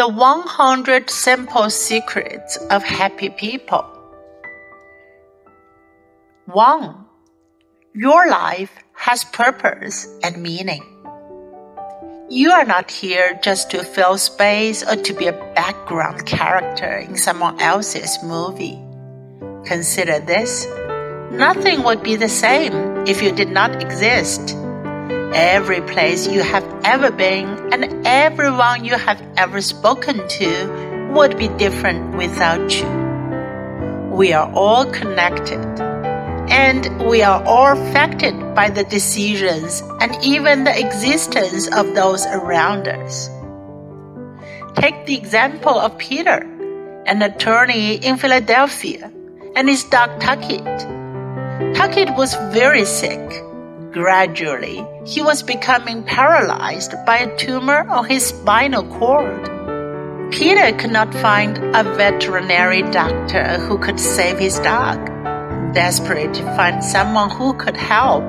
The 100 Simple Secrets of Happy People. 1. Your life has purpose and meaning. You are not here just to fill space or to be a background character in someone else's movie. Consider this nothing would be the same if you did not exist. Every place you have ever been and everyone you have ever spoken to would be different without you. We are all connected and we are all affected by the decisions and even the existence of those around us. Take the example of Peter, an attorney in Philadelphia, and his dog Tuckit. Tuckit was very sick. Gradually, he was becoming paralyzed by a tumor on his spinal cord. Peter could not find a veterinary doctor who could save his dog. Desperate to find someone who could help,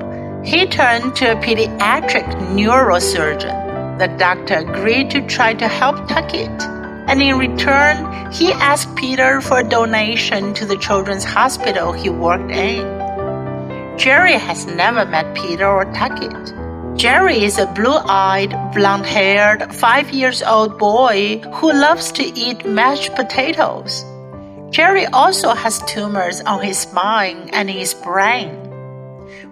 he turned to a pediatric neurosurgeon. The doctor agreed to try to help Tuckit, and in return, he asked Peter for a donation to the children's hospital he worked in. Jerry has never met Peter or Tuckit. Jerry is a blue eyed, blond haired, five years old boy who loves to eat mashed potatoes. Jerry also has tumors on his spine and his brain.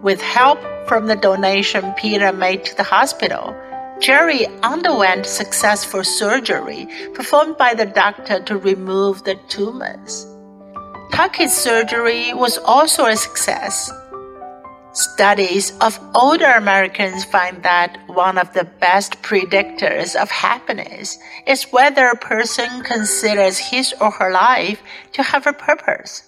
With help from the donation Peter made to the hospital, Jerry underwent successful surgery performed by the doctor to remove the tumors. Tuckit's surgery was also a success. Studies of older Americans find that one of the best predictors of happiness is whether a person considers his or her life to have a purpose.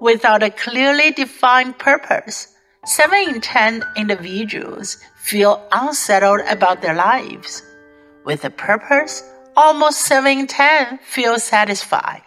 Without a clearly defined purpose, 7 in 10 individuals feel unsettled about their lives. With a purpose, almost 7 in 10 feel satisfied.